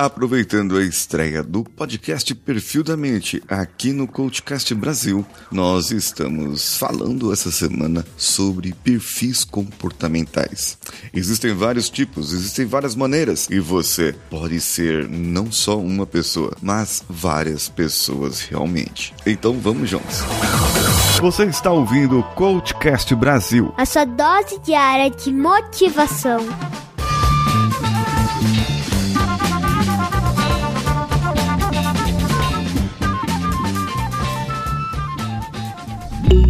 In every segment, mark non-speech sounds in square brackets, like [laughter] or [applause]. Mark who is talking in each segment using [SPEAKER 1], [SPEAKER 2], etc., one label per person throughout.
[SPEAKER 1] Aproveitando a estreia do podcast Perfil da Mente aqui no Coachcast Brasil, nós estamos falando essa semana sobre perfis comportamentais. Existem vários tipos, existem várias maneiras e você pode ser não só uma pessoa, mas várias pessoas realmente. Então vamos juntos. Você está ouvindo o Coachcast Brasil,
[SPEAKER 2] a sua dose diária de motivação.
[SPEAKER 1] thank you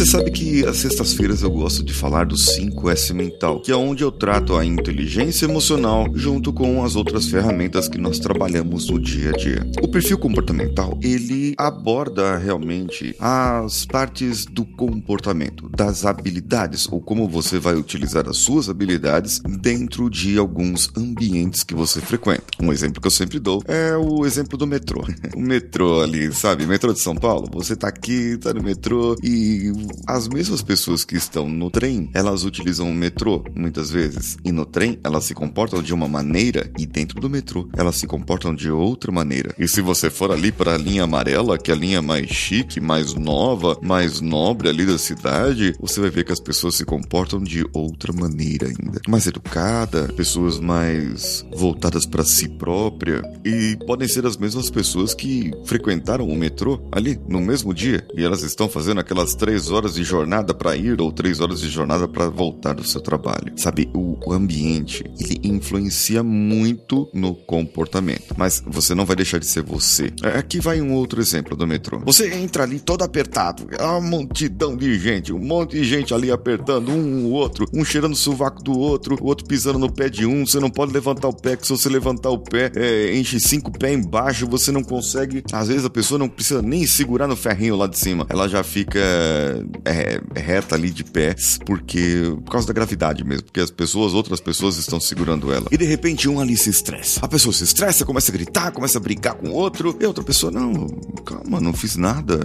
[SPEAKER 1] Você sabe que às sextas-feiras eu gosto de falar do 5S mental, que é onde eu trato a inteligência emocional junto com as outras ferramentas que nós trabalhamos no dia a dia. O perfil comportamental, ele aborda realmente as partes do comportamento, das habilidades ou como você vai utilizar as suas habilidades dentro de alguns ambientes que você frequenta. Um exemplo que eu sempre dou é o exemplo do metrô. [laughs] o metrô ali, sabe? Metrô de São Paulo, você tá aqui, tá no metrô e as mesmas pessoas que estão no trem, elas utilizam o metrô muitas vezes. E no trem, elas se comportam de uma maneira e dentro do metrô, elas se comportam de outra maneira. E se você for ali para a linha amarela, que é a linha mais chique, mais nova, mais nobre ali da cidade, você vai ver que as pessoas se comportam de outra maneira ainda. Mais educada, pessoas mais voltadas para si própria e podem ser as mesmas pessoas que frequentaram o metrô ali no mesmo dia e elas estão fazendo aquelas três horas de jornada para ir ou três horas de jornada para voltar do seu trabalho. Sabe, o, o ambiente, ele influencia muito no comportamento, mas você não vai deixar de ser você. É, aqui vai um outro exemplo do metrô. Você entra ali todo apertado, é uma multidão de gente, um monte de gente ali apertando um o outro, um cheirando o sovaco do outro, o outro pisando no pé de um, você não pode levantar o pé, que se você levantar o pé, é, enche cinco pés embaixo, você não consegue. Às vezes a pessoa não precisa nem segurar no ferrinho lá de cima, ela já fica é, reta ali de pé, porque por causa da gravidade mesmo, porque as pessoas, outras pessoas estão segurando ela. E de repente um ali se estressa. A pessoa se estressa, começa a gritar, começa a brincar com o outro, e a outra pessoa, não, calma, não fiz nada.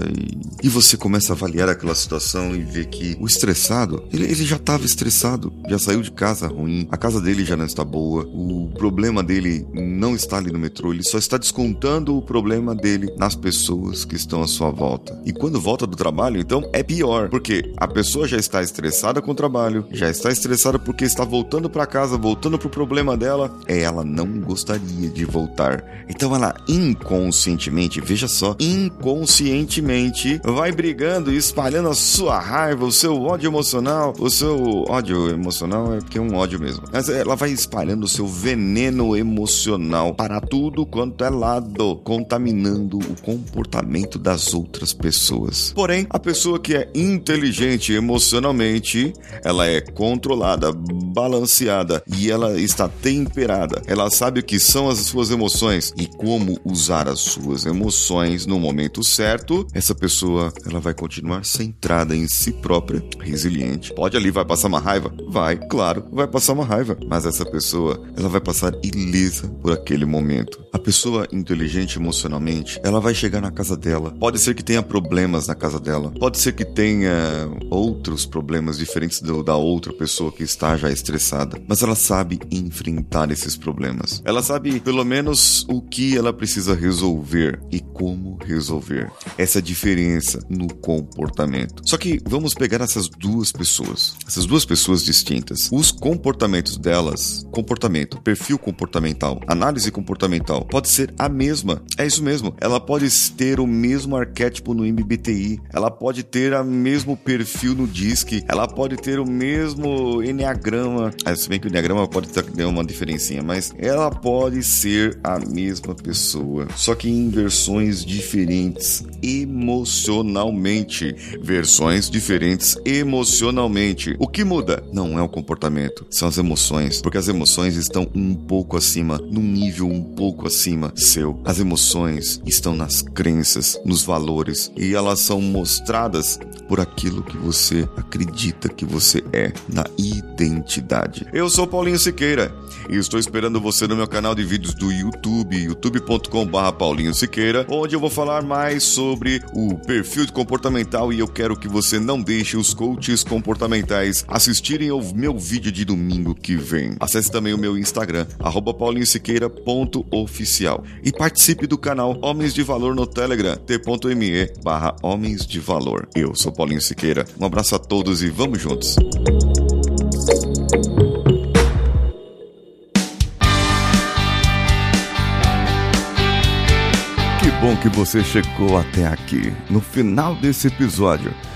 [SPEAKER 1] E, e você começa a avaliar aquela situação e ver que o estressado, ele, ele já estava estressado, já saiu de casa ruim, a casa dele já não está boa, o problema dele não está ali no metrô, ele só está descontando o problema dele nas pessoas que estão à sua volta. E quando volta do trabalho, então é pior porque a pessoa já está estressada com o trabalho, já está estressada porque está voltando para casa, voltando pro problema dela, e ela não gostaria de voltar. Então ela inconscientemente, veja só, inconscientemente vai brigando e espalhando a sua raiva, o seu ódio emocional, o seu ódio emocional é porque é um ódio mesmo. Mas ela vai espalhando o seu veneno emocional para tudo quanto é lado, contaminando o comportamento das outras pessoas. Porém, a pessoa que é inteligente emocionalmente, ela é controlada, balanceada e ela está temperada. Ela sabe o que são as suas emoções e como usar as suas emoções no momento certo. Essa pessoa, ela vai continuar centrada em si própria, resiliente. Pode ali vai passar uma raiva? Vai, claro, vai passar uma raiva, mas essa pessoa, ela vai passar ilesa por aquele momento. A pessoa inteligente emocionalmente, ela vai chegar na casa dela. Pode ser que tenha problemas na casa dela. Pode ser que tenha tenha outros problemas diferentes do, da outra pessoa que está já estressada, mas ela sabe enfrentar esses problemas. Ela sabe pelo menos o que ela precisa resolver e como resolver. Essa é diferença no comportamento. Só que vamos pegar essas duas pessoas, essas duas pessoas distintas. Os comportamentos delas, comportamento, perfil comportamental, análise comportamental, pode ser a mesma. É isso mesmo. Ela pode ter o mesmo arquétipo no MBTI, ela pode ter a mesmo perfil no DISC, ela pode ter o mesmo Enneagrama, ah, se bem que o Enneagrama pode ter uma diferencinha, mas ela pode ser a mesma pessoa, só que em versões diferentes emocionalmente. Versões diferentes emocionalmente. O que muda? Não é o comportamento, são as emoções, porque as emoções estão um pouco acima, num nível um pouco acima seu. As emoções estão nas crenças, nos valores, e elas são mostradas por aquilo que você acredita que você é, na identidade. Eu sou Paulinho Siqueira e estou esperando você no meu canal de vídeos do YouTube, youtube.com.br Paulinho Siqueira, onde eu vou falar mais sobre o perfil comportamental e eu quero que você não deixe os coaches comportamentais assistirem ao meu vídeo de domingo que vem. Acesse também o meu Instagram, paulinhosiqueira.oficial e participe do canal Homens de Valor no Telegram, t.me barra Homens de Valor. Eu sou Paulinho Siqueira, um abraço a todos e vamos juntos! Que bom que você chegou até aqui. No final desse episódio,